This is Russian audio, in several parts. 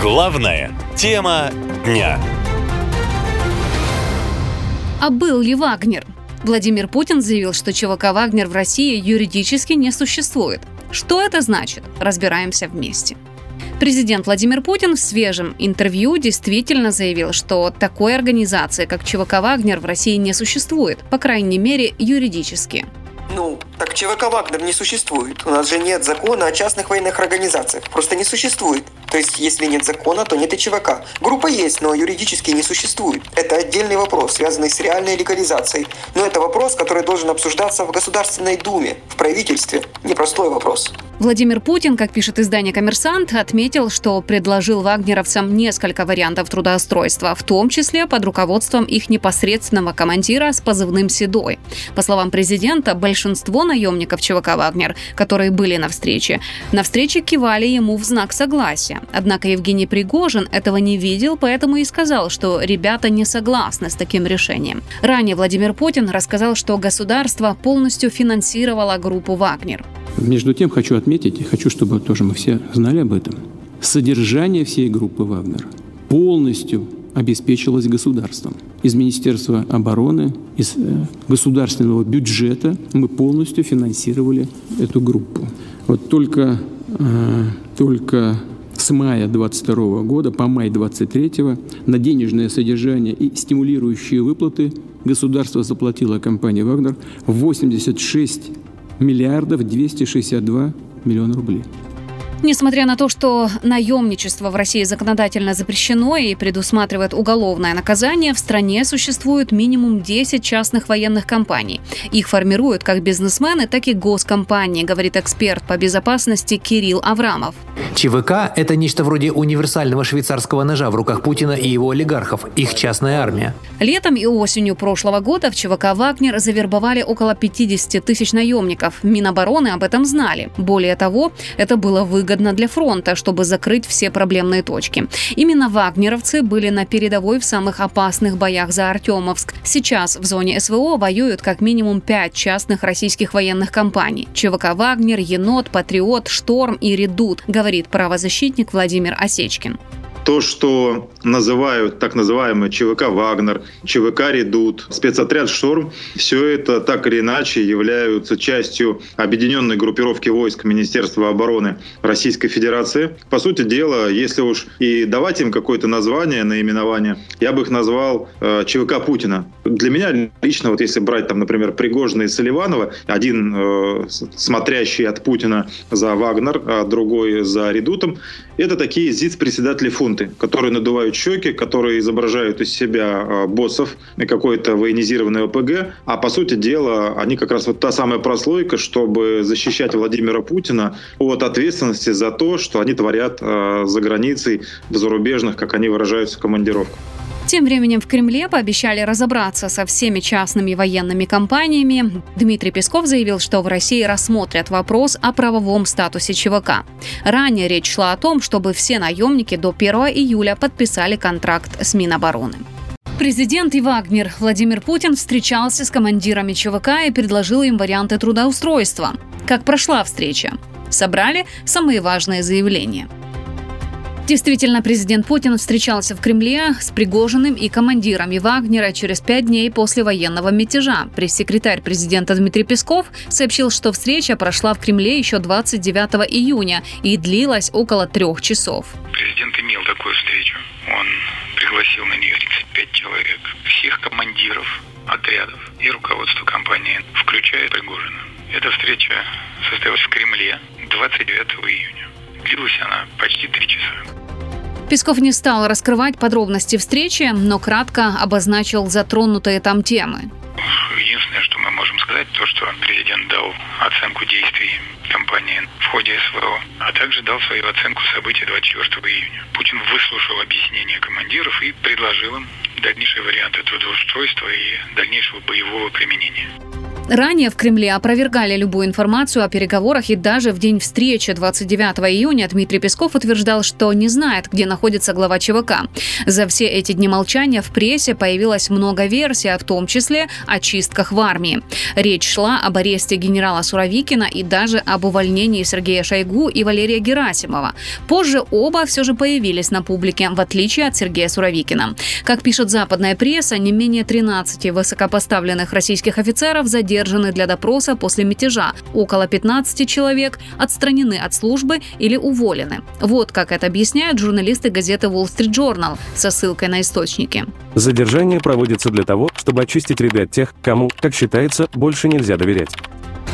Главная тема дня. А был ли Вагнер? Владимир Путин заявил, что ЧВК «Вагнер» в России юридически не существует. Что это значит? Разбираемся вместе. Президент Владимир Путин в свежем интервью действительно заявил, что такой организации, как ЧВК «Вагнер» в России не существует, по крайней мере, юридически. Ну, так ЧВК «Вагнер» не существует. У нас же нет закона о частных военных организациях. Просто не существует. То есть, если нет закона, то нет и ЧВК. Группа есть, но юридически не существует. Это отдельный вопрос, связанный с реальной легализацией. Но это вопрос, который должен обсуждаться в Государственной Думе, в правительстве. Непростой вопрос. Владимир Путин, как пишет издание «Коммерсант», отметил, что предложил вагнеровцам несколько вариантов трудоустройства, в том числе под руководством их непосредственного командира с позывным «Седой». По словам президента, большинство наемников ЧВК «Вагнер», которые были на встрече, на встрече кивали ему в знак согласия. Однако Евгений Пригожин этого не видел, поэтому и сказал, что ребята не согласны с таким решением. Ранее Владимир Путин рассказал, что государство полностью финансировало группу «Вагнер». Между тем хочу отметить, и хочу, чтобы тоже мы все знали об этом, содержание всей группы «Вагнер» полностью обеспечилось государством. Из Министерства обороны, из э, государственного бюджета мы полностью финансировали эту группу. Вот только, э, только с мая 22 года по май 23 на денежное содержание и стимулирующие выплаты государство заплатило компании «Вагнер» 86 миллиардов 262 миллиона рублей. Несмотря на то, что наемничество в России законодательно запрещено и предусматривает уголовное наказание, в стране существует минимум 10 частных военных компаний. Их формируют как бизнесмены, так и госкомпании, говорит эксперт по безопасности Кирилл Аврамов. ЧВК – это нечто вроде универсального швейцарского ножа в руках Путина и его олигархов, их частная армия. Летом и осенью прошлого года в ЧВК «Вагнер» завербовали около 50 тысяч наемников. Минобороны об этом знали. Более того, это было выгодно для фронта, чтобы закрыть все проблемные точки. Именно вагнеровцы были на передовой в самых опасных боях за Артемовск. Сейчас в зоне СВО воюют как минимум пять частных российских военных компаний. ЧВК «Вагнер», «Енот», «Патриот», «Шторм» и «Редут», говорит правозащитник Владимир Осечкин то, что называют так называемый ЧВК «Вагнер», ЧВК «Редут», спецотряд «Шторм», все это так или иначе являются частью объединенной группировки войск Министерства обороны Российской Федерации. По сути дела, если уж и давать им какое-то название, наименование, я бы их назвал э, ЧВК Путина. Для меня лично, вот если брать, там, например, Пригожина и Соливанова, один э, смотрящий от Путина за Вагнер, а другой за Редутом, это такие ЗИЦ-председатели фунты, которые надувают щеки, которые изображают из себя а, боссов какой-то военизированной ОПГ, а по сути дела они как раз вот та самая прослойка, чтобы защищать Владимира Путина от ответственности за то, что они творят а, за границей в зарубежных, как они выражаются, командировках. Тем временем в Кремле пообещали разобраться со всеми частными военными компаниями. Дмитрий Песков заявил, что в России рассмотрят вопрос о правовом статусе ЧВК. Ранее речь шла о том, чтобы все наемники до 1 июля подписали контракт с Минобороны. Президент и Вагнер Владимир Путин встречался с командирами ЧВК и предложил им варианты трудоустройства. Как прошла встреча? Собрали самые важные заявления – Действительно, президент Путин встречался в Кремле с Пригожиным и командирами Вагнера через пять дней после военного мятежа. Пресс-секретарь президента Дмитрий Песков сообщил, что встреча прошла в Кремле еще 29 июня и длилась около трех часов. Президент имел такую встречу. Он пригласил на нее 35 человек, всех командиров отрядов и руководство компании, включая Пригожина. Эта встреча состоялась в Кремле 29 июня. Длилась она почти три часа. Песков не стал раскрывать подробности встречи, но кратко обозначил затронутые там темы. Единственное, что мы можем сказать, то, что президент дал оценку действий компании в ходе СВО, а также дал свою оценку событий 24 июня. Путин выслушал объяснения командиров и предложил им дальнейшие варианты трудоустройства и дальнейшего боевого применения. Ранее в Кремле опровергали любую информацию о переговорах, и даже в день встречи 29 июня Дмитрий Песков утверждал, что не знает, где находится глава ЧВК. За все эти дни молчания в прессе появилось много версий, в том числе о чистках в армии. Речь шла об аресте генерала Суровикина и даже об увольнении Сергея Шойгу и Валерия Герасимова. Позже оба все же появились на публике, в отличие от Сергея Суровикина. Как пишет западная пресса, не менее 13 высокопоставленных российских офицеров задержаны для допроса после мятежа. Около 15 человек отстранены от службы или уволены. Вот как это объясняют журналисты газеты Wall Street Journal со ссылкой на источники. Задержание проводится для того, чтобы очистить от тех, кому, как считается, больше нельзя доверять.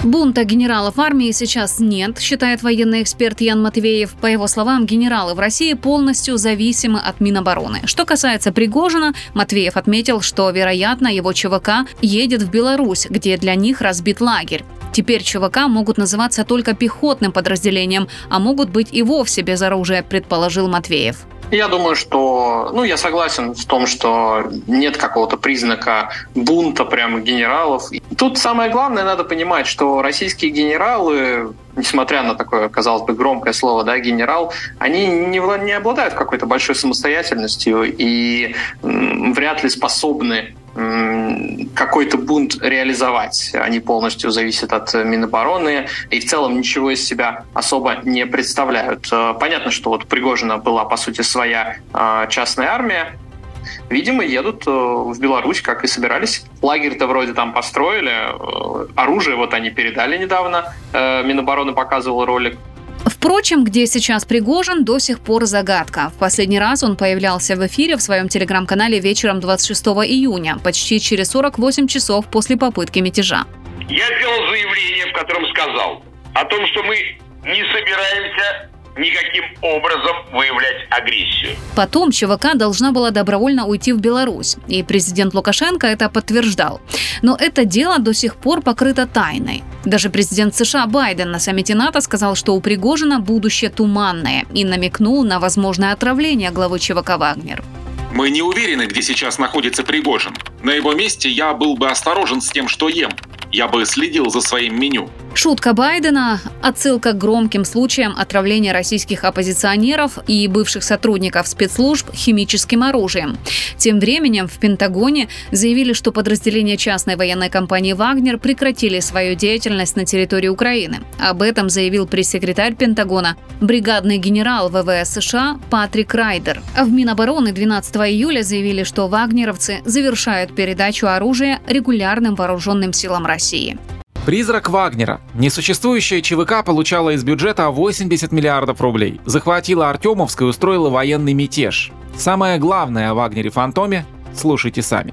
Бунта генералов армии сейчас нет, считает военный эксперт Ян Матвеев. По его словам, генералы в России полностью зависимы от Минобороны. Что касается Пригожина, Матвеев отметил, что, вероятно, его ЧВК едет в Беларусь, где для них разбит лагерь. Теперь ЧВК могут называться только пехотным подразделением, а могут быть и вовсе без оружия, предположил Матвеев. Я думаю, что, ну, я согласен в том, что нет какого-то признака бунта прямо генералов. Тут самое главное, надо понимать, что российские генералы, несмотря на такое, казалось бы, громкое слово, да, генерал, они не, не обладают какой-то большой самостоятельностью и вряд ли способны какой-то бунт реализовать. Они полностью зависят от Минобороны и в целом ничего из себя особо не представляют. Э, понятно, что вот Пригожина была, по сути, своя э, частная армия, видимо, едут э, в Беларусь, как и собирались. Лагерь-то вроде там построили, оружие вот они передали недавно, Минобороны показывал ролик. Впрочем, где сейчас Пригожин, до сих пор загадка. В последний раз он появлялся в эфире в своем телеграм-канале вечером 26 июня, почти через 48 часов после попытки мятежа. Я сделал заявление, в котором сказал о том, что мы не собираемся никаким образом выявлять агрессию. Потом ЧВК должна была добровольно уйти в Беларусь, и президент Лукашенко это подтверждал. Но это дело до сих пор покрыто тайной. Даже президент США Байден на саммите НАТО сказал, что у Пригожина будущее туманное и намекнул на возможное отравление главы ЧВК «Вагнер». Мы не уверены, где сейчас находится Пригожин. На его месте я был бы осторожен с тем, что ем. Я бы следил за своим меню. Шутка Байдена – отсылка к громким случаям отравления российских оппозиционеров и бывших сотрудников спецслужб химическим оружием. Тем временем в Пентагоне заявили, что подразделения частной военной компании «Вагнер» прекратили свою деятельность на территории Украины. Об этом заявил пресс-секретарь Пентагона, бригадный генерал ВВС США Патрик Райдер. В Минобороны 12 июля заявили, что вагнеровцы завершают передачу оружия регулярным вооруженным силам России. Призрак Вагнера. Несуществующая ЧВК получала из бюджета 80 миллиардов рублей. Захватила Артемовск и устроила военный мятеж. Самое главное о Вагнере-фантоме слушайте сами.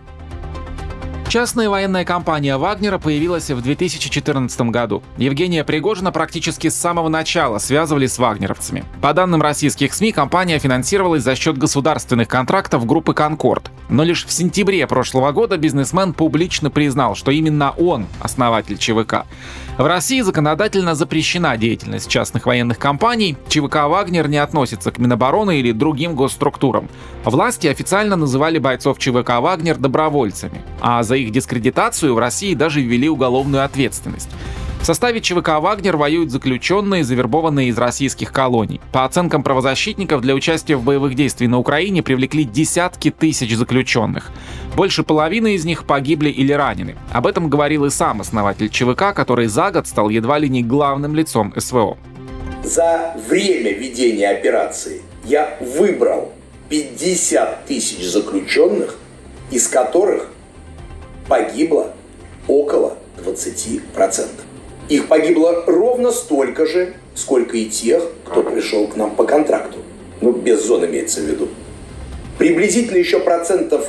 Частная военная компания Вагнера появилась в 2014 году. Евгения Пригожина практически с самого начала связывали с вагнеровцами. По данным российских СМИ, компания финансировалась за счет государственных контрактов группы «Конкорд». Но лишь в сентябре прошлого года бизнесмен публично признал, что именно он основатель ЧВК. В России законодательно запрещена деятельность частных военных компаний. ЧВК «Вагнер» не относится к Минобороны или другим госструктурам. Власти официально называли бойцов ЧВК «Вагнер» добровольцами, а за их дискредитацию в России даже ввели уголовную ответственность. В составе ЧВК «Вагнер» воюют заключенные, завербованные из российских колоний. По оценкам правозащитников, для участия в боевых действиях на Украине привлекли десятки тысяч заключенных. Больше половины из них погибли или ранены. Об этом говорил и сам основатель ЧВК, который за год стал едва ли не главным лицом СВО. За время ведения операции я выбрал 50 тысяч заключенных, из которых погибло около 20%. Их погибло ровно столько же, сколько и тех, кто пришел к нам по контракту. Ну, без зон имеется в виду. Приблизительно еще процентов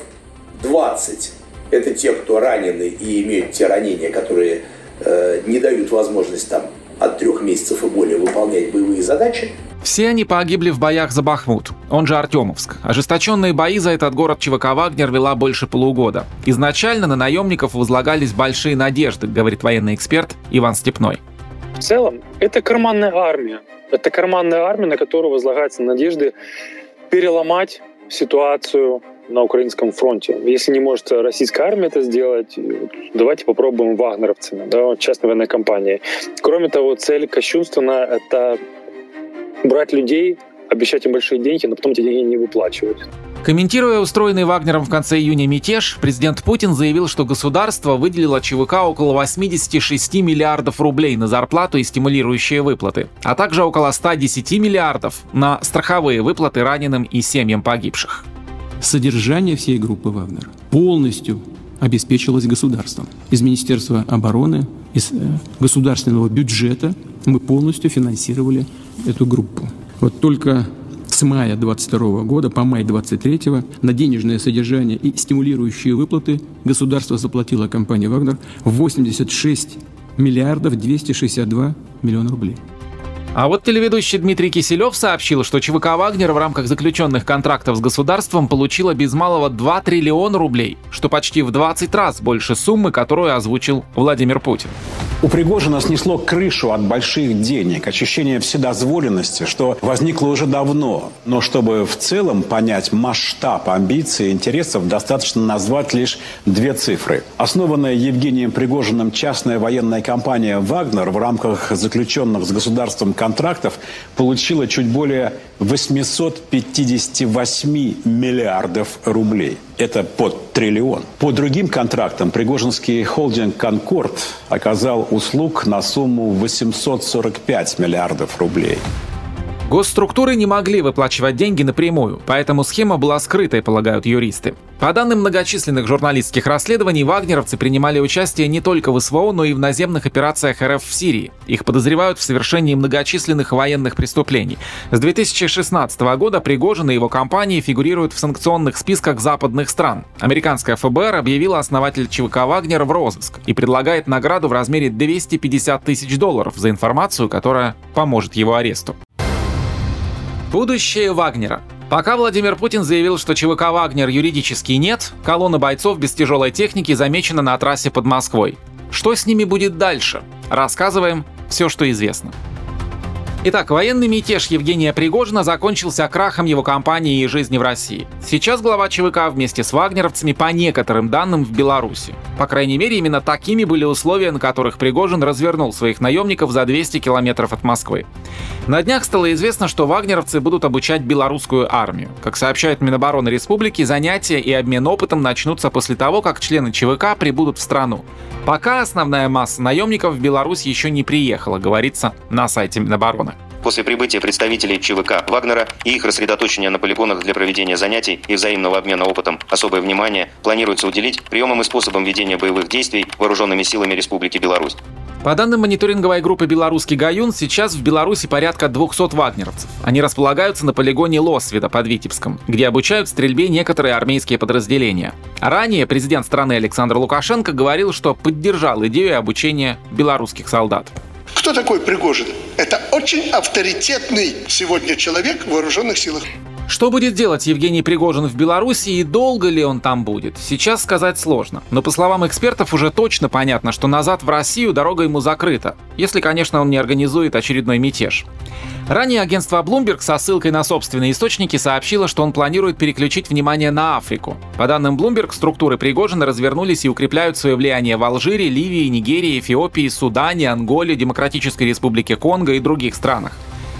20 – это те, кто ранены и имеют те ранения, которые э, не дают возможность там от трех месяцев и более выполнять боевые задачи. Все они погибли в боях за Бахмут, он же Артемовск. Ожесточенные бои за этот город ЧВК «Вагнер» вела больше полугода. Изначально на наемников возлагались большие надежды, говорит военный эксперт Иван Степной. В целом, это карманная армия. Это карманная армия, на которую возлагаются надежды переломать ситуацию на украинском фронте. Если не может российская армия это сделать, давайте попробуем вагнеровцами, да, частной военной компании. Кроме того, цель кощунственная — это брать людей, обещать им большие деньги, но потом эти деньги не выплачивать. Комментируя устроенный Вагнером в конце июня мятеж, президент Путин заявил, что государство выделило ЧВК около 86 миллиардов рублей на зарплату и стимулирующие выплаты, а также около 110 миллиардов на страховые выплаты раненым и семьям погибших. Содержание всей группы «Вагнер» полностью обеспечилось государством. Из Министерства обороны, из э, государственного бюджета мы полностью финансировали эту группу. Вот только с мая 22 года по май 23 на денежное содержание и стимулирующие выплаты государство заплатило компании «Вагнер» 86 миллиардов 262 миллиона рублей. А вот телеведущий Дмитрий Киселев сообщил, что ЧВК «Вагнер» в рамках заключенных контрактов с государством получила без малого 2 триллиона рублей, что почти в 20 раз больше суммы, которую озвучил Владимир Путин. У Пригожина снесло крышу от больших денег, ощущение вседозволенности, что возникло уже давно. Но чтобы в целом понять масштаб амбиций и интересов, достаточно назвать лишь две цифры. Основанная Евгением Пригожиным частная военная компания «Вагнер» в рамках заключенных с государством контрактов получила чуть более 858 миллиардов рублей. Это под триллион. По другим контрактам Пригожинский холдинг «Конкорд» оказал услуг на сумму 845 миллиардов рублей. Госструктуры не могли выплачивать деньги напрямую, поэтому схема была скрытой, полагают юристы. По данным многочисленных журналистских расследований, вагнеровцы принимали участие не только в СВО, но и в наземных операциях РФ в Сирии. Их подозревают в совершении многочисленных военных преступлений. С 2016 года Пригожин и его компании фигурируют в санкционных списках западных стран. Американская ФБР объявила основатель ЧВК «Вагнер» в розыск и предлагает награду в размере 250 тысяч долларов за информацию, которая поможет его аресту. Будущее Вагнера. Пока Владимир Путин заявил, что ЧВК «Вагнер» юридически нет, колонна бойцов без тяжелой техники замечена на трассе под Москвой. Что с ними будет дальше? Рассказываем все, что известно. Итак, военный мятеж Евгения Пригожина закончился крахом его компании и жизни в России. Сейчас глава ЧВК вместе с вагнеровцами по некоторым данным в Беларуси. По крайней мере, именно такими были условия, на которых Пригожин развернул своих наемников за 200 километров от Москвы. На днях стало известно, что вагнеровцы будут обучать белорусскую армию. Как сообщает Минобороны Республики, занятия и обмен опытом начнутся после того, как члены ЧВК прибудут в страну. Пока основная масса наемников в Беларусь еще не приехала, говорится на сайте Минобороны. После прибытия представителей ЧВК Вагнера и их рассредоточения на полигонах для проведения занятий и взаимного обмена опытом особое внимание планируется уделить приемам и способам ведения боевых действий вооруженными силами Республики Беларусь. По данным мониторинговой группы «Белорусский Гаюн», сейчас в Беларуси порядка 200 вагнеровцев. Они располагаются на полигоне Лосвида под Витебском, где обучают стрельбе некоторые армейские подразделения. Ранее президент страны Александр Лукашенко говорил, что поддержал идею обучения белорусских солдат. Кто такой Пригожин? Это очень авторитетный сегодня человек в вооруженных силах. Что будет делать Евгений Пригожин в Беларуси и долго ли он там будет, сейчас сказать сложно. Но по словам экспертов уже точно понятно, что назад в Россию дорога ему закрыта, если, конечно, он не организует очередной мятеж. Ранее агентство Bloomberg со ссылкой на собственные источники сообщило, что он планирует переключить внимание на Африку. По данным Bloomberg, структуры Пригожина развернулись и укрепляют свое влияние в Алжире, Ливии, Нигерии, Эфиопии, Судане, Анголе, Демократической Республике Конго и других странах.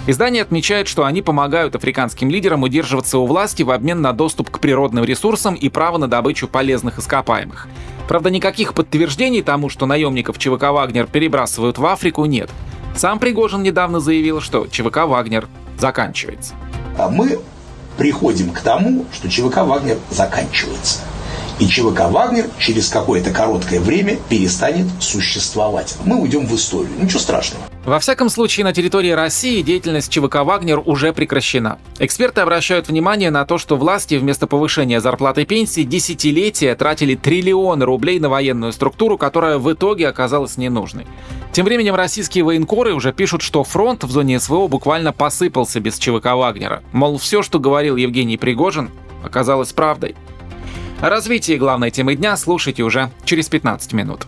Издание отмечает, что они помогают африканским лидерам удерживаться у власти в обмен на доступ к природным ресурсам и право на добычу полезных ископаемых. Правда, никаких подтверждений тому, что наемников ЧВК «Вагнер» перебрасывают в Африку, нет. Сам Пригожин недавно заявил, что ЧВК «Вагнер» заканчивается. А мы приходим к тому, что ЧВК «Вагнер» заканчивается. И ЧВК «Вагнер» через какое-то короткое время перестанет существовать. Мы уйдем в историю. Ничего страшного. Во всяком случае, на территории России деятельность ЧВК «Вагнер» уже прекращена. Эксперты обращают внимание на то, что власти вместо повышения зарплаты и пенсии десятилетия тратили триллионы рублей на военную структуру, которая в итоге оказалась ненужной. Тем временем российские военкоры уже пишут, что фронт в зоне СВО буквально посыпался без ЧВК «Вагнера». Мол, все, что говорил Евгений Пригожин, оказалось правдой. О развитии главной темы дня слушайте уже через 15 минут.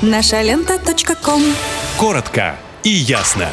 Наша лента. Коротко и ясно.